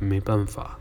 没办法